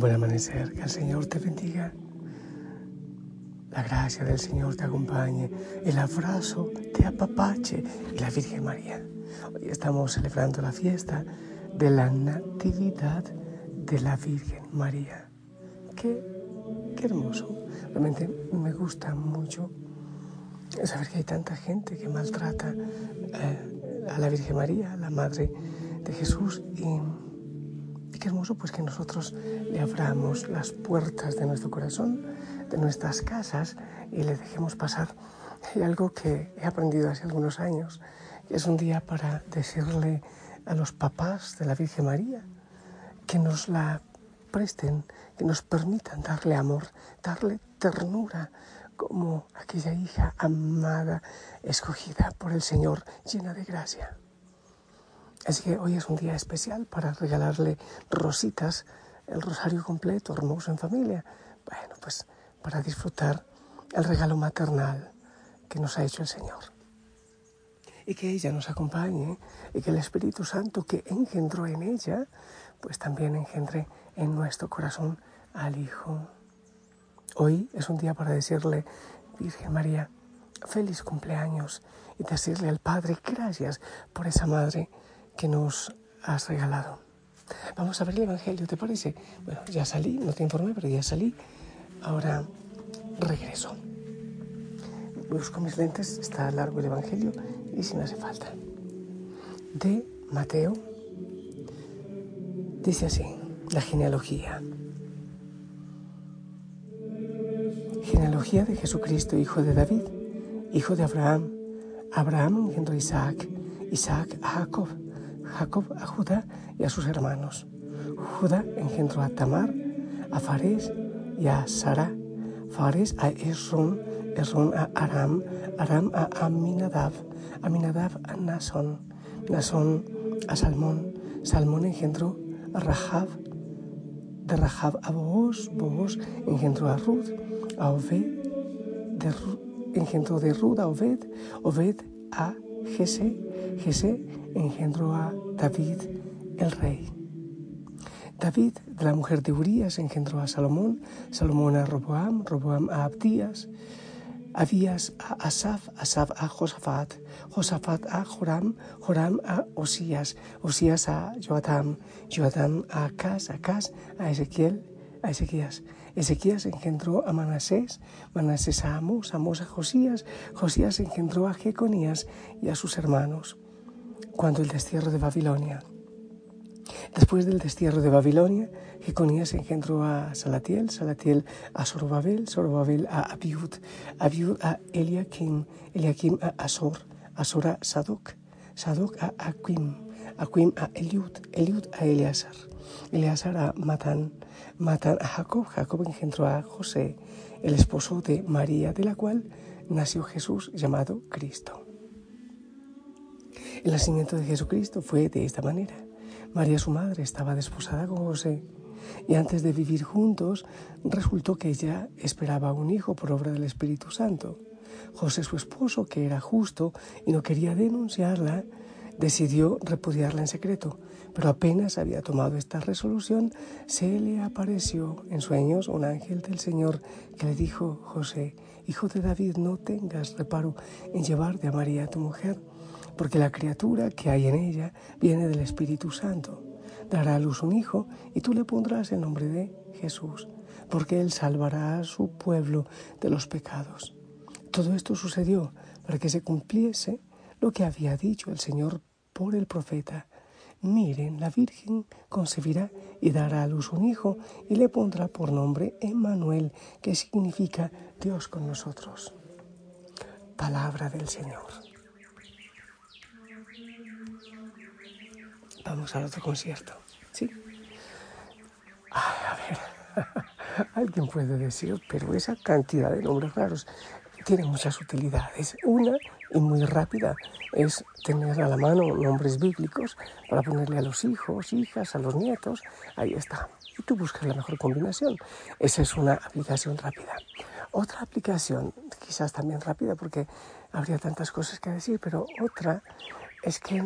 buen amanecer, que el Señor te bendiga. La gracia del Señor te acompañe, el abrazo te apapache y la Virgen María. Hoy estamos celebrando la fiesta de la Natividad de la Virgen María. Qué, qué hermoso. Realmente me gusta mucho saber que hay tanta gente que maltrata eh, a la Virgen María, la Madre de Jesús, y qué hermoso pues que nosotros le abramos las puertas de nuestro corazón, de nuestras casas y le dejemos pasar. Hay algo que he aprendido hace algunos años, es un día para decirle a los papás de la Virgen María que nos la presten, que nos permitan darle amor, darle ternura, como aquella hija amada, escogida por el Señor, llena de gracia. Así que hoy es un día especial para regalarle rositas, el rosario completo, hermoso en familia. Bueno, pues para disfrutar el regalo maternal que nos ha hecho el Señor. Y que ella nos acompañe y que el Espíritu Santo que engendró en ella, pues también engendre en nuestro corazón al Hijo. Hoy es un día para decirle, Virgen María, feliz cumpleaños y decirle al Padre gracias por esa madre que nos has regalado. Vamos a ver el Evangelio, ¿te parece? Bueno, ya salí, no te informé, pero ya salí. Ahora regreso. Busco mis lentes, está largo el Evangelio y si me hace falta. De Mateo, dice así, la genealogía. Genealogía de Jesucristo, hijo de David, hijo de Abraham. Abraham engendró Isaac, Isaac a Jacob, Jacob a Judá y a sus hermanos. Judá engendró a Tamar, a Fares y a Sara, Fares a Esron, Esron a Aram, Aram a Aminadab, Aminadab a Nasón, Nasón a Salmón, Salmón engendró a Rahab, de Rahab a Boaz, Boaz engendró a Ruth, a Obed, de, engendró de Ruth a Obed, Obed a Jesse, Jesse engendró a David el rey. David, de la mujer de Urías, engendró a Salomón, Salomón a Roboam, Roboam a Abdías, Abías a Asaf, Asaf a Josafat, Josafat a Joram, Joram a Osías, Osías a Joatam, Joatam a Acaz, Acaz a Ezequiel, a Ezequías. Ezequías engendró a Manasés, Manasés a Amos, Amos a Josías, Josías engendró a Jeconías y a sus hermanos. Cuando el destierro de Babilonia. Después del destierro de Babilonia, Jeconías engendró a Salatiel, Salatiel a Zorobabel, Zorobabel a Abiud, Abiud a Eliakim, Eliakim a Azor, Azor a Sadoc, Sadoc a Aquim, Aquim a Eliud, Eliud a Eleazar, Eleazar a Matán, Matán a Jacob, Jacob engendró a José, el esposo de María, de la cual nació Jesús llamado Cristo. El nacimiento de Jesucristo fue de esta manera. María, su madre, estaba desposada con José y antes de vivir juntos resultó que ella esperaba un hijo por obra del Espíritu Santo. José, su esposo, que era justo y no quería denunciarla, decidió repudiarla en secreto, pero apenas había tomado esta resolución, se le apareció en sueños un ángel del Señor que le dijo, José, hijo de David, no tengas reparo en llevarte a María tu mujer porque la criatura que hay en ella viene del Espíritu Santo. dará a luz un hijo y tú le pondrás el nombre de Jesús, porque él salvará a su pueblo de los pecados. Todo esto sucedió para que se cumpliese lo que había dicho el Señor por el profeta. Miren, la Virgen concebirá y dará a luz un hijo y le pondrá por nombre Emmanuel, que significa Dios con nosotros. Palabra del Señor. Vamos al otro concierto. ¿Sí? a ver, alguien puede decir, pero esa cantidad de nombres raros tiene muchas utilidades. Una, y muy rápida, es tener a la mano nombres bíblicos para ponerle a los hijos, hijas, a los nietos. Ahí está. Y tú buscas la mejor combinación. Esa es una aplicación rápida. Otra aplicación, quizás también rápida porque habría tantas cosas que decir, pero otra es que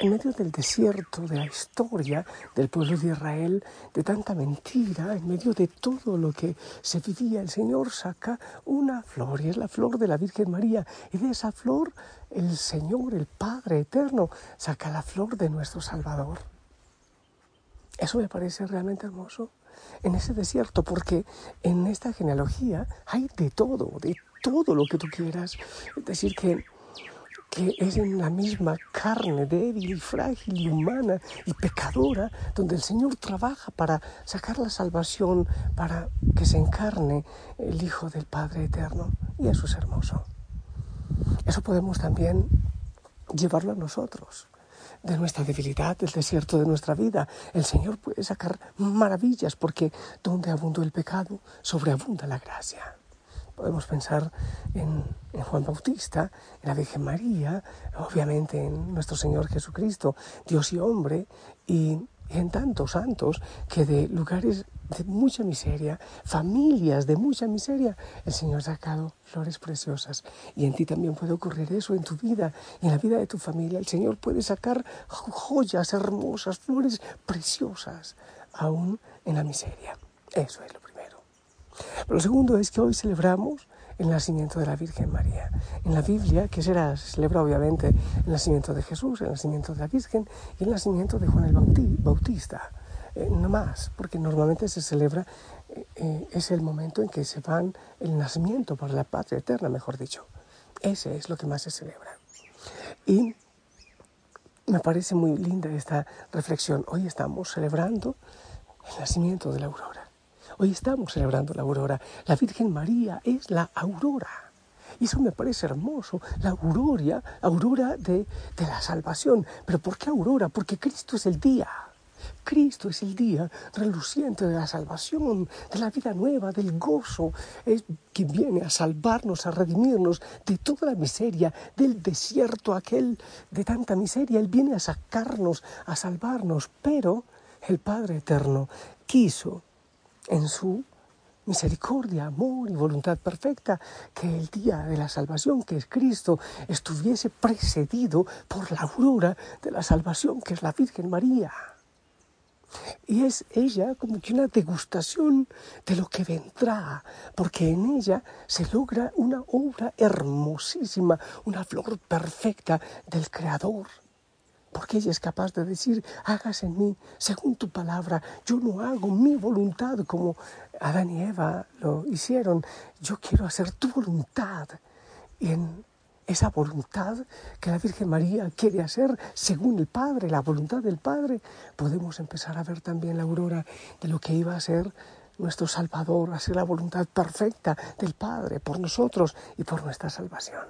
en medio del desierto, de la historia del pueblo de Israel, de tanta mentira, en medio de todo lo que se vivía, el Señor saca una flor y es la flor de la Virgen María. Y de esa flor el Señor, el Padre Eterno, saca la flor de nuestro Salvador. Eso me parece realmente hermoso en ese desierto, porque en esta genealogía hay de todo, de todo lo que tú quieras. Es decir, que que es en la misma carne débil y frágil y humana y pecadora donde el Señor trabaja para sacar la salvación, para que se encarne el Hijo del Padre Eterno. Y eso es hermoso. Eso podemos también llevarlo a nosotros de nuestra debilidad, del desierto de nuestra vida. El Señor puede sacar maravillas porque donde abundó el pecado, sobreabunda la gracia. Podemos pensar en, Juan Bautista, en la Virgen María, obviamente en nuestro Señor Jesucristo, Dios y hombre, y, en tantos santos que de lugares de mucha miseria, familias de mucha miseria, el Señor ha sacado flores preciosas. Y en ti también puede ocurrir eso, en tu vida, en la vida de tu familia. El Señor puede sacar joyas hermosas, flores preciosas, aún en la miseria. Eso es lo lo segundo es que hoy celebramos el nacimiento de la Virgen María. En la Biblia, que será, se celebra obviamente el nacimiento de Jesús, el nacimiento de la Virgen y el nacimiento de Juan el Bautista. Eh, no más, porque normalmente se celebra, eh, eh, es el momento en que se van el nacimiento para la patria eterna, mejor dicho. Ese es lo que más se celebra. Y me parece muy linda esta reflexión. Hoy estamos celebrando el nacimiento de la aurora. Hoy estamos celebrando la aurora. La Virgen María es la aurora. Y eso me parece hermoso, la aurora, aurora de, de la salvación. ¿Pero por qué aurora? Porque Cristo es el día. Cristo es el día reluciente de la salvación, de la vida nueva, del gozo, es que viene a salvarnos, a redimirnos de toda la miseria, del desierto aquel de tanta miseria. Él viene a sacarnos, a salvarnos, pero el Padre Eterno quiso en su misericordia, amor y voluntad perfecta, que el día de la salvación, que es Cristo, estuviese precedido por la aurora de la salvación, que es la Virgen María. Y es ella como que una degustación de lo que vendrá, porque en ella se logra una obra hermosísima, una flor perfecta del Creador porque ella es capaz de decir, hagas en mí según tu palabra, yo no hago mi voluntad como Adán y Eva lo hicieron, yo quiero hacer tu voluntad. Y en esa voluntad que la Virgen María quiere hacer según el Padre, la voluntad del Padre, podemos empezar a ver también la aurora de lo que iba a ser nuestro Salvador, a ser la voluntad perfecta del Padre por nosotros y por nuestra salvación.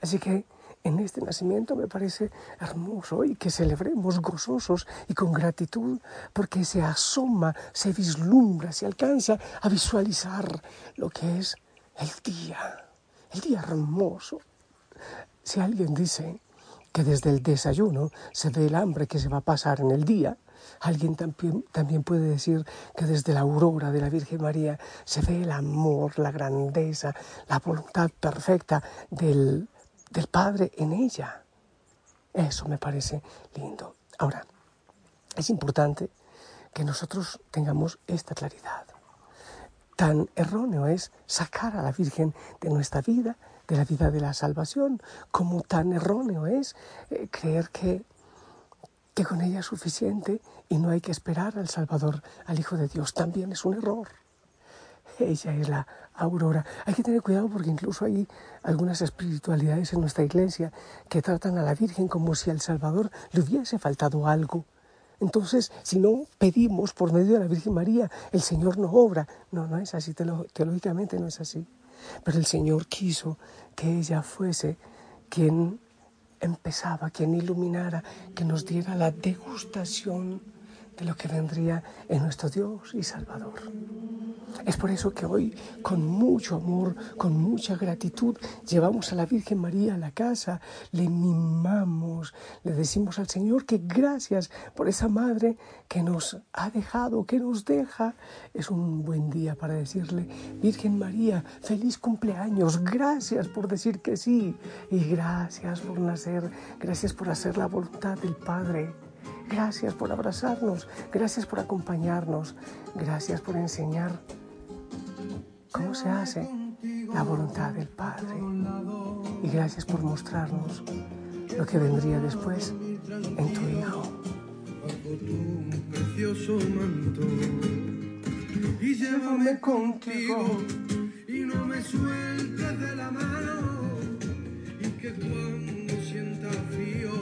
Así que en este nacimiento me parece hermoso y que celebremos gozosos y con gratitud porque se asoma, se vislumbra, se alcanza a visualizar lo que es el día, el día hermoso. Si alguien dice que desde el desayuno se ve el hambre que se va a pasar en el día, Alguien también, también, puede decir que desde la aurora de la Virgen María se ve el amor, la grandeza, la voluntad perfecta del del Padre en ella. Eso me parece lindo. Ahora, es importante que nosotros tengamos esta claridad. Tan erróneo es sacar a la Virgen de nuestra vida, de la vida de la salvación, como tan erróneo es eh, creer que, que con ella es suficiente y no hay que esperar al Salvador, al Hijo de Dios. También es un error. Ella es la aurora. Hay que tener cuidado porque incluso hay algunas espiritualidades en nuestra iglesia que tratan a la Virgen como si al Salvador le hubiese faltado algo. Entonces, si no pedimos por medio de la Virgen María, el Señor no obra. No, no es así, teológicamente no es así. Pero el Señor quiso que ella fuese quien empezaba, quien iluminara, que nos diera la degustación de lo que vendría en nuestro Dios y Salvador. Es por eso que hoy, con mucho amor, con mucha gratitud, llevamos a la Virgen María a la casa, le mimamos, le decimos al Señor que gracias por esa madre que nos ha dejado, que nos deja. Es un buen día para decirle, Virgen María, feliz cumpleaños, gracias por decir que sí y gracias por nacer, gracias por hacer la voluntad del Padre. Gracias por abrazarnos, gracias por acompañarnos, gracias por enseñar cómo se hace la voluntad del Padre. Y gracias por mostrarnos lo que vendría después en tu Hijo. Y llévame contigo y no me sueltes de la mano y que cuando sienta frío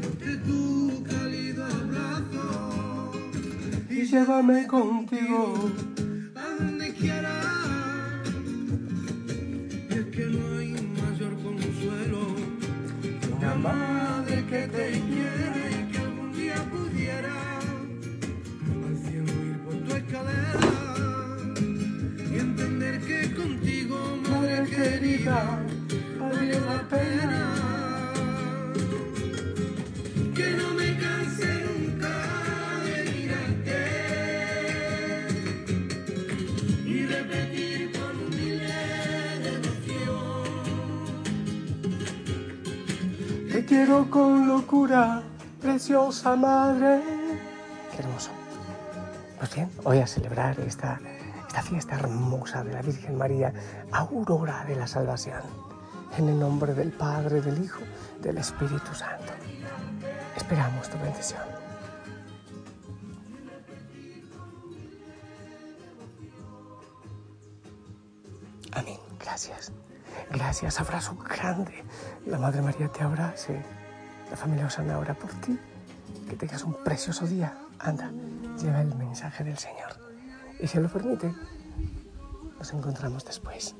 note tu cálido abrazo y llévame contigo querida, vale la pena. Que no me canse nunca de mirarte y repetir con Te quiero con locura, preciosa madre. Qué hermoso. Pues bien, hoy a celebrar esta, esta fiesta hermosa de la Virgen María, aurora de la salvación. En el nombre del Padre, del Hijo, del Espíritu Santo. Esperamos tu bendición. Amén. Gracias. Gracias, abrazo grande. La Madre María te abrace. La familia Osana ora por ti. Que tengas un precioso día. Anda, lleva el mensaje del Señor. Y si lo permite, nos encontramos después.